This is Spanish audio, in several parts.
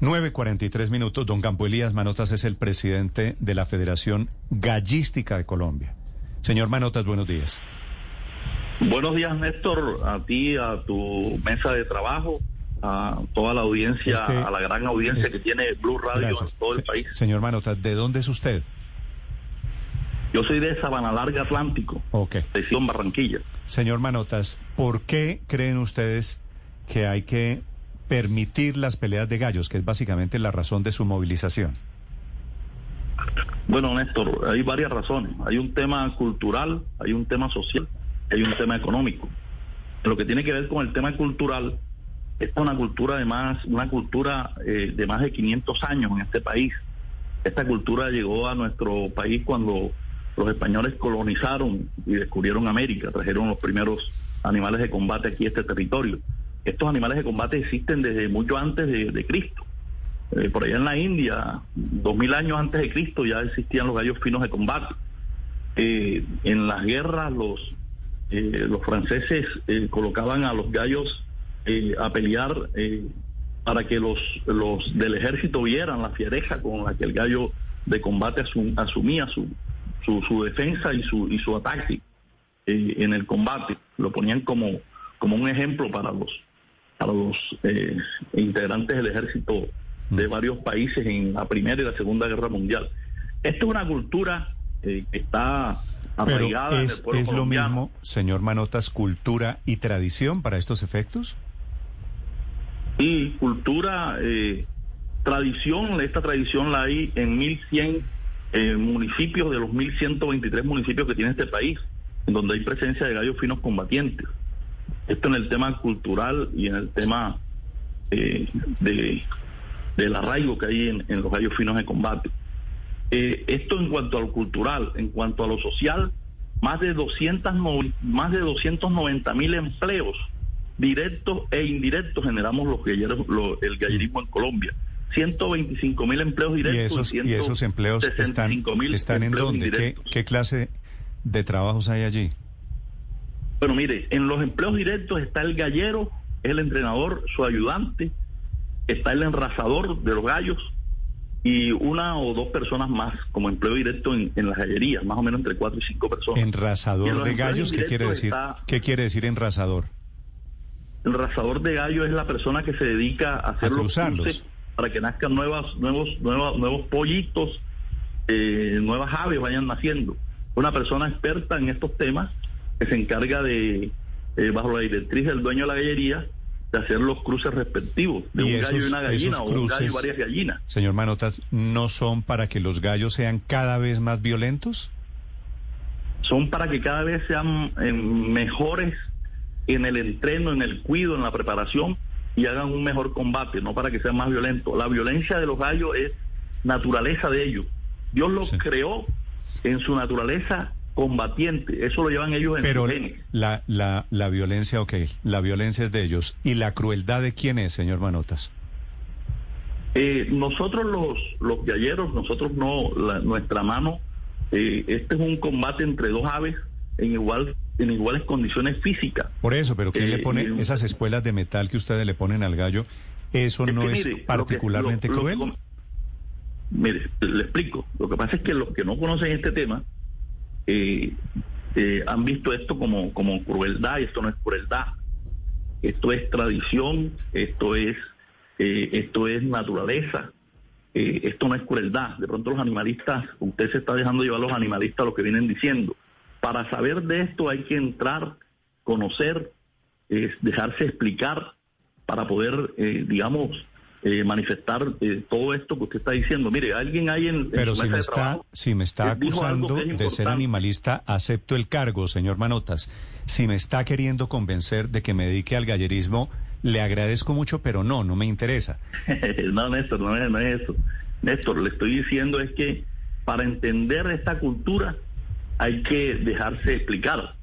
9.43 minutos. Don Campo Elías Manotas es el presidente de la Federación Gallística de Colombia. Señor Manotas, buenos días. Buenos días, Néstor, a ti, a tu mesa de trabajo, a toda la audiencia, Este- a la gran audiencia este- que tiene Blue Radio Gracias. en todo el país. Señor Manotas, ¿de dónde es usted? Yo soy de Sabana Larga Atlántico, Ok. sección Barranquilla. Señor Manotas, ¿por qué creen ustedes que hay que permitir las peleas de gallos, que es básicamente la razón de su movilización? Bueno, Néstor, hay varias razones. Hay un tema cultural, hay un tema social, hay un tema económico. Lo que tiene que ver con el tema cultural, es una cultura de más, una cultura eh, de más de 500 años en este país. Esta cultura llegó a nuestro país cuando los españoles colonizaron y descubrieron América, trajeron los primeros animales de combate aquí a este territorio. Estos animales de combate existen desde mucho antes de, Cristo. Eh, por allá en la India, dos mil años antes de Cristo, ya existían los gallos finos de combate. Eh, en las guerras, los, eh, los franceses eh, colocaban a los gallos a pelear para que los, los del ejército vieran la fiereza con la que el gallo de combate asum- asumía su, su, defensa y su, y su ataque en el combate. Lo ponían como, como un ejemplo para los, para los eh, integrantes del ejército de varios países en la Primera y la Segunda Guerra Mundial. Esta es una cultura eh, que está Pero arraigada en el es, pueblo es lo mismo, señor Manotas, cultura y tradición para estos efectos. Y cultura, eh, tradición, esta tradición la hay en 1100 eh, municipios de los 1123 municipios que tiene este país, en donde hay presencia de gallos finos combatientes. Esto en el tema cultural y en el tema eh, de, del arraigo que hay en, en los gallos finos de combate. Eh, esto en cuanto a lo cultural, en cuanto a lo social, más de 200 no- más de 290 mil empleos directos e indirectos generamos los galleros, lo- el gallerismo en Colombia. 125 mil empleos Y directos esos, y esos empleos están, 165.000 están en dónde? ¿Qué, indirectos. ¿Qué clase de trabajos hay allí? Bueno, mire, en los empleos directos está el gallero, el entrenador, su ayudante, está el enrasador de los gallos y una o dos personas más como empleo directo en, en las gallerías, más o menos entre cuatro y cinco personas. En Enrasador de gallos, ¿qué quiere decir? está- ¿Qué quiere decir enrasador? El rasador de gallo es la persona que se dedica a hacer A los cruces para que nazcan nuevas, nuevos, nuevos, nuevos pollitos, eh, nuevas aves vayan naciendo. Una persona experta en estos temas que se encarga de, eh, bajo la directriz del dueño de la gallería, de hacer los cruces respectivos de Y un gallo y una gallina o un gallo y varias gallinas. Señor Manotas, ¿no son para que los gallos sean cada vez más violentos? son para que cada vez sean eh, mejores en el entreno, en el cuido, en la preparación y hagan un mejor combate, no para que sean más violentos. La violencia de los gallos es naturaleza de ellos. Dios los Sí. creó en su naturaleza combatiente, eso lo llevan ellos en Pero la, la, la violencia, ok, la violencia es de ellos. ¿Y la crueldad de quién es, señor Manotas? Eh, nosotros los, los galleros, nosotros no, la- nuestra mano, eh, este es un combate entre dos aves en igual en iguales condiciones físicas. Por eso, pero ¿quién Eh, le pone y- esas espuelas de metal que ustedes le ponen al gallo? ¿Eso Es no que es mire, lo que- particularmente lo- lo que cruel? mire, le explico. Lo que pasa es que los que no conocen este tema eh, eh, han visto esto como, como crueldad y esto no es crueldad. Esto es tradición, esto es, eh, esto es naturaleza, eh, esto no es crueldad. De pronto los animalistas, usted se está dejando llevar a los animalistas lo que vienen diciendo. Para saber de esto hay que entrar, conocer, dejarse explicar para poder, digamos, eh, manifestar eh, todo esto que usted está diciendo. Mire, alguien hay en, Pero si me está, trabajo si me está acusando es de ser animalista, acepto el cargo, señor Manotas. Si me está queriendo convencer de que me dedique al gallerismo, le agradezco mucho, pero no, no me interesa. no, Néstor, no es, no es eso. Néstor, le estoy diciendo es que para entender esta cultura hay que dejarse explicar.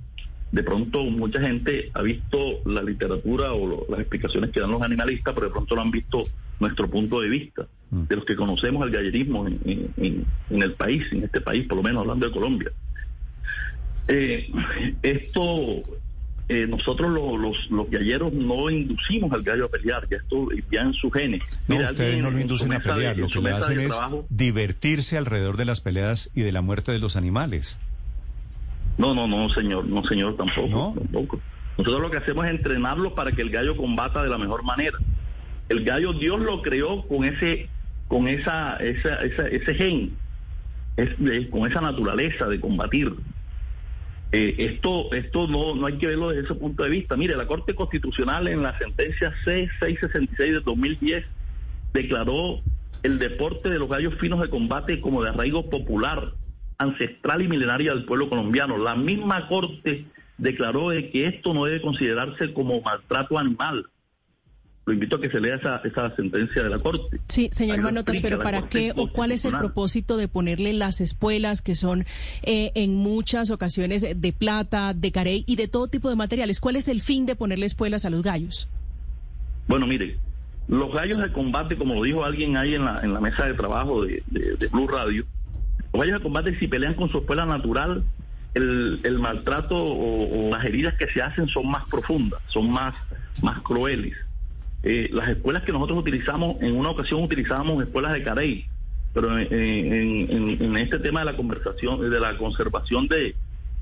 De pronto mucha gente ha visto la literatura o lo- las explicaciones que dan los animalistas, pero de pronto lo han visto nuestro punto de vista, Mm. de los que conocemos el gallerismo en, en- en- en el país, en este país, por lo menos hablando de Colombia. Eh, esto eh, nosotros los, los, galleros no inducimos al gallo a pelear, ya esto ya en su genes. No, ustedes no lo inducen a pelear, lo que le hacen es divertirse alrededor de las peleas y de la muerte de los animales. No, no, no, señor, no, señor, tampoco, tampoco. Nosotros lo que hacemos es entrenarlo para que el gallo combata de la mejor manera. El gallo Dios lo creó con ese, con esa, esa, ese gen, con esa naturaleza de combatir. Eh, esto esto no, no hay que verlo desde ese punto de vista. Mire, la Corte Constitucional en la sentencia C666 de 2010 declaró el deporte de los gallos finos de combate como de arraigo popular, ancestral y milenaria del pueblo colombiano. La misma Corte declaró que esto no debe considerarse como maltrato animal, lo invito a que se lea esa, esa sentencia de la Corte. Sí, señor Manotas, pero ¿para qué o cuál es el propósito de ponerle las espuelas que son eh, en muchas ocasiones de plata, de carey y de todo tipo de materiales? ¿Cuál es el fin de ponerle espuelas a los gallos? Bueno, mire, los gallos de combate, como lo dijo alguien ahí en la, en la mesa de trabajo de, de, Blue Radio, los gallos de combate si pelean con su espuela natural, el, el maltrato o, o, las heridas que se hacen son más profundas, son más, más crueles. Eh, las escuelas que nosotros utilizamos, en una ocasión utilizábamos escuelas de Carey, pero en, este tema de la conversación, de la conservación de,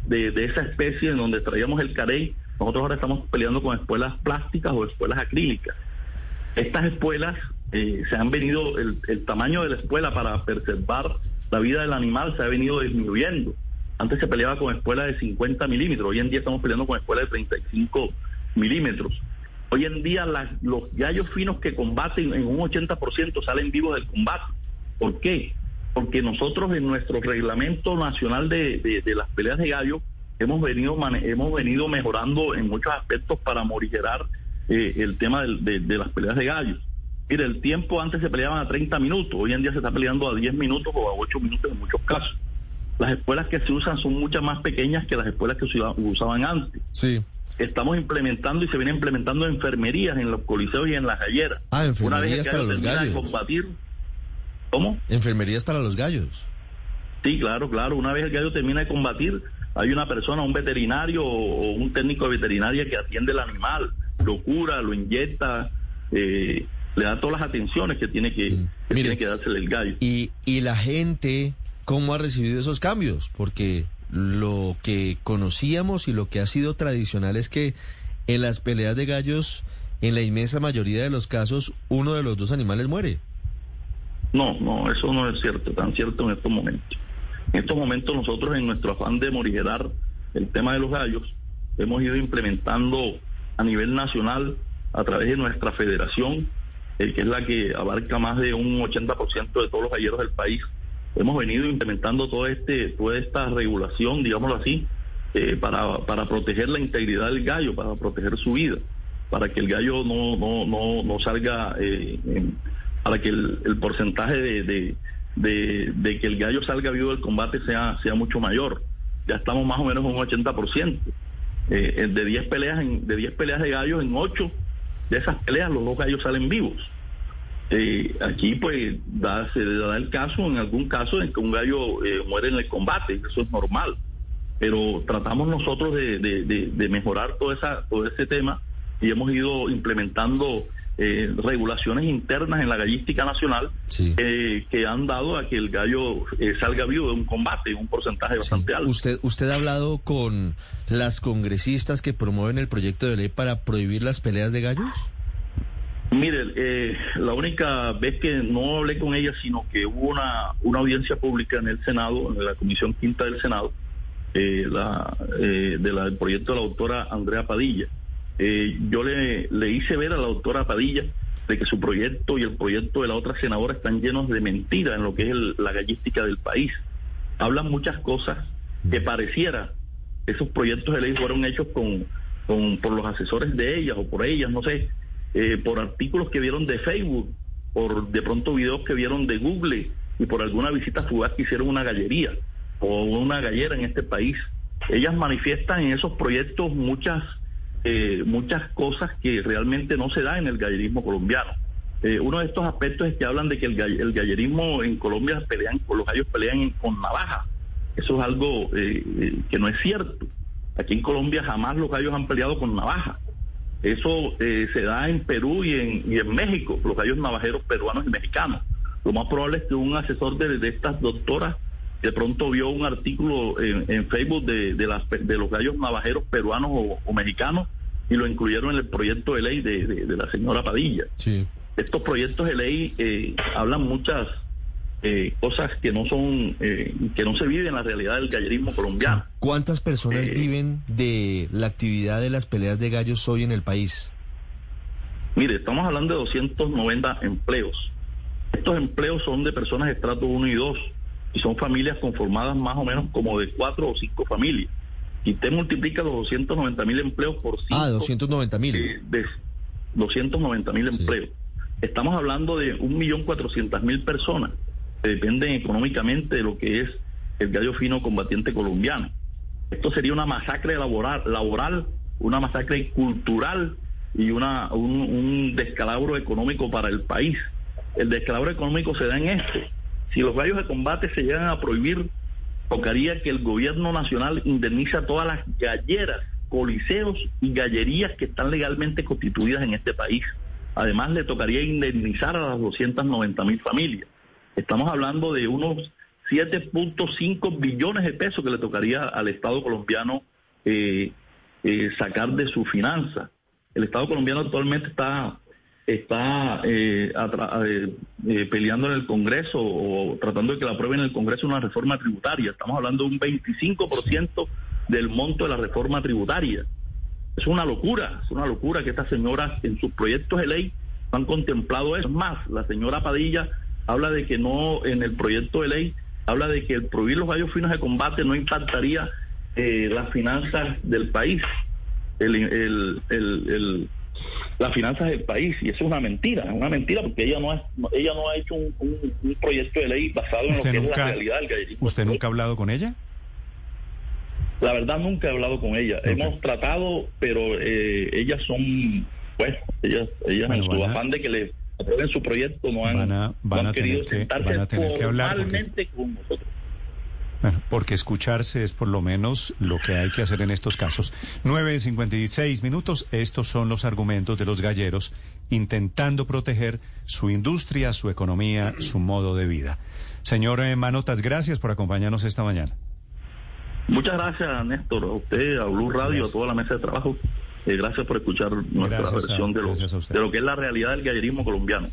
de, esa especie en donde traíamos el Carey, nosotros ahora estamos peleando con escuelas plásticas o escuelas acrílicas. Estas escuelas eh, se han venido, el, el tamaño de la escuela para preservar la vida del animal se ha venido disminuyendo. Antes se peleaba con escuelas de 50 milímetros, hoy en día estamos peleando con escuelas de 35 milímetros. Hoy en día los gallos finos que combaten en un 80% salen vivos del combate. ¿Por qué? Porque nosotros en nuestro reglamento nacional de, las peleas de gallo hemos venido, hemos venido mejorando en muchos aspectos para morigerar eh, el tema de, las peleas de gallos. Mire, el tiempo antes se peleaban a 30 minutos, hoy en día se está peleando a 10 minutos o a 8 minutos en muchos casos. Las escuelas que se usan son muchas más pequeñas que las escuelas que se usaban antes. Sí estamos implementando y se viene implementando enfermerías en los coliseos y en las galleras. Ah, enfermerías para los gallos. combatir, ¿Cómo? Enfermerías para los gallos. Sí, claro, claro. Una vez el gallo termina de combatir, hay una persona, un veterinario o un técnico de veterinaria que atiende el animal, lo cura, lo inyecta, eh, le da todas las atenciones que tiene que, mm. tiene que dársele el gallo. Y, y la gente, ¿cómo ha recibido esos cambios? Porque lo que conocíamos y lo que ha sido tradicional es que en las peleas de gallos, en la inmensa mayoría de los casos, uno de los dos animales muere. No, no, eso no es cierto, tan cierto en estos momentos. En estos momentos nosotros en nuestro afán de morigerar el tema de los gallos, hemos ido implementando a nivel nacional a través de nuestra federación, eh, que es la que abarca más de un 80% de todos los galleros del país, hemos venido implementando todo este, toda esta regulación, digámoslo así, eh, para, para proteger la integridad del gallo, para proteger su vida, para que el gallo no, no, no, no salga, eh, para que el, porcentaje de, de, que el gallo salga vivo del combate sea, sea mucho mayor. Ya estamos más o menos en un 80%. Eh, de 10 peleas de 10 peleas de gallos en 8 de esas peleas los dos gallos salen vivos. Eh, aquí pues da, se da el caso, en algún caso, en que un gallo eh, muere en el combate, eso es normal. Pero tratamos nosotros de, mejorar todo, esa, todo ese tema y hemos ido implementando eh, regulaciones internas en la gallística nacional que han dado a que el gallo salga vivo de un combate, un porcentaje bastante alto. ¿Usted, ¿Usted ha hablado con las congresistas que promueven el proyecto de ley para prohibir las peleas de gallos? Mire, eh, la única vez que no hablé con ella, sino que hubo una, una audiencia pública en el Senado, en la Comisión Quinta del Senado, eh, la, eh, del proyecto de la doctora Andrea Padilla. Eh, yo le, le hice ver a la doctora Padilla de que su proyecto y el proyecto de la otra senadora están llenos de mentiras en lo que es la gallística del país. Hablan muchas cosas que pareciera esos proyectos de ley fueron hechos con, con por los asesores de ellas o por ellas, no sé, eh, por artículos que vieron de Facebook, por de pronto videos que vieron de Google y por alguna visita fugaz que hicieron una gallería o una gallera en este país. Ellas manifiestan en esos proyectos muchas eh, muchas cosas que realmente no se da en el gallerismo colombiano. Eh, uno de estos aspectos es que hablan de que el, el gallerismo en Colombia pelean, los gallos pelean con navaja. Eso es algo que no es cierto. Aquí en Colombia jamás los gallos han peleado con navaja. Eso eh, se da en Perú y en, y en México, los gallos navajeros peruanos y mexicanos. Lo más probable es que un asesor de, estas doctoras de pronto vio un artículo en, Facebook de, de, las, de los gallos navajeros peruanos o, mexicanos y lo incluyeron en el proyecto de ley de, la señora Padilla. Sí. Estos proyectos de ley eh, hablan muchas eh, cosas que no son, eh, que no se viven en la realidad del gallerismo colombiano. ¿Cuántas personas Eh, viven de la actividad de las peleas de gallos hoy en el país? Mire, estamos hablando de 290 empleos. Estos empleos son de personas de estrato 1 y 2 y son familias conformadas más o menos como de 4 o 5 familias. Y usted multiplica los 290 mil empleos por 5. Ah, 290 mil. eh, de 290 mil Sí. empleos. Estamos hablando de 1.400.000 personas dependen económicamente de lo que es el gallo fino combatiente colombiano. Esto sería una masacre laboral, laboral una masacre cultural y una, un, un descalabro económico para el país. El descalabro económico se da en esto. Si los gallos de combate se llegan a prohibir, tocaría que el gobierno nacional indemnice a todas las galleras, coliseos y gallerías que están legalmente constituidas en este país. Además, le tocaría indemnizar a las 290 mil familias. Estamos hablando de unos 7.5 billones de pesos que le tocaría al Estado colombiano eh, eh, sacar de su finanza. El Estado colombiano actualmente está está eh, eh, eh, peleando en el Congreso o tratando de que la aprueben en el Congreso una reforma tributaria. Estamos hablando de un 25% del monto de la reforma tributaria. Es una locura, es una locura que estas señoras en sus proyectos de ley han contemplado eso. Es más, la señora Padilla habla de que no, en el proyecto de ley, habla de que el prohibir los gallos finos de combate no impactaría eh, las finanzas del país, el, el, el, las finanzas del país. Y eso es una mentira, es una mentira porque ella no ha, ella no ha hecho un, un- un proyecto de ley basado en lo ¿Usted que es nunca, la realidad del gallerismo. ¿Usted nunca ha hablado con ella? La verdad nunca he hablado con ella. Hemos tratado, pero eh, ellas son, bueno, ellas, ellas Bueno, en su afán de que le aprueben su proyecto no han, Van a- no van han a tener querido que- sentarse van a tener que hablar porque- con nosotros. Bueno, porque escucharse es por lo menos lo que hay que hacer en estos casos. 9.56 minutos, estos son los argumentos de los galleros intentando proteger su industria, su economía, su modo de vida. Señor eh, Manotas, gracias por acompañarnos esta mañana. Muchas gracias, Néstor, a usted, a Blue Radio, Gracias. a toda la mesa de trabajo. Eh, gracias por escuchar nuestra Gracias a- versión de lo, de lo que es la realidad del gallerismo colombiano.